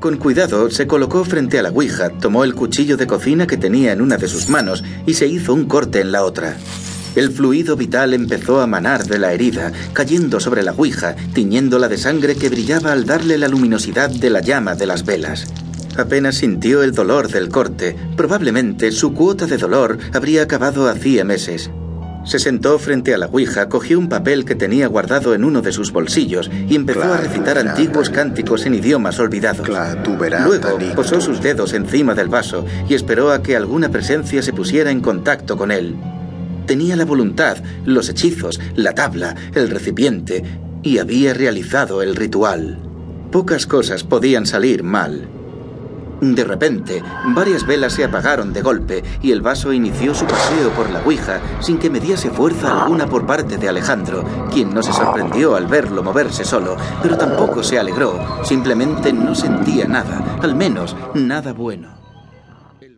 Con cuidado se colocó frente a la Ouija, tomó el cuchillo de cocina que tenía en una de sus manos y se hizo un corte en la otra. El fluido vital empezó a manar de la herida, cayendo sobre la Ouija, tiñéndola de sangre que brillaba al darle la luminosidad de la llama de las velas. Apenas sintió el dolor del corte. Probablemente su cuota de dolor habría acabado hacía meses. Se sentó frente a la Ouija, cogió un papel que tenía guardado en uno de sus bolsillos y empezó a recitar antiguos cánticos en idiomas olvidados. Luego posó sus dedos encima del vaso y esperó a que alguna presencia se pusiera en contacto con él. Tenía la voluntad, los hechizos, la tabla, el recipiente y había realizado el ritual. Pocas cosas podían salir mal. De repente, varias velas se apagaron de golpe y el vaso inició su paseo por la Ouija sin que mediase fuerza alguna por parte de Alejandro, quien no se sorprendió al verlo moverse solo, pero tampoco se alegró, simplemente no sentía nada, al menos nada bueno.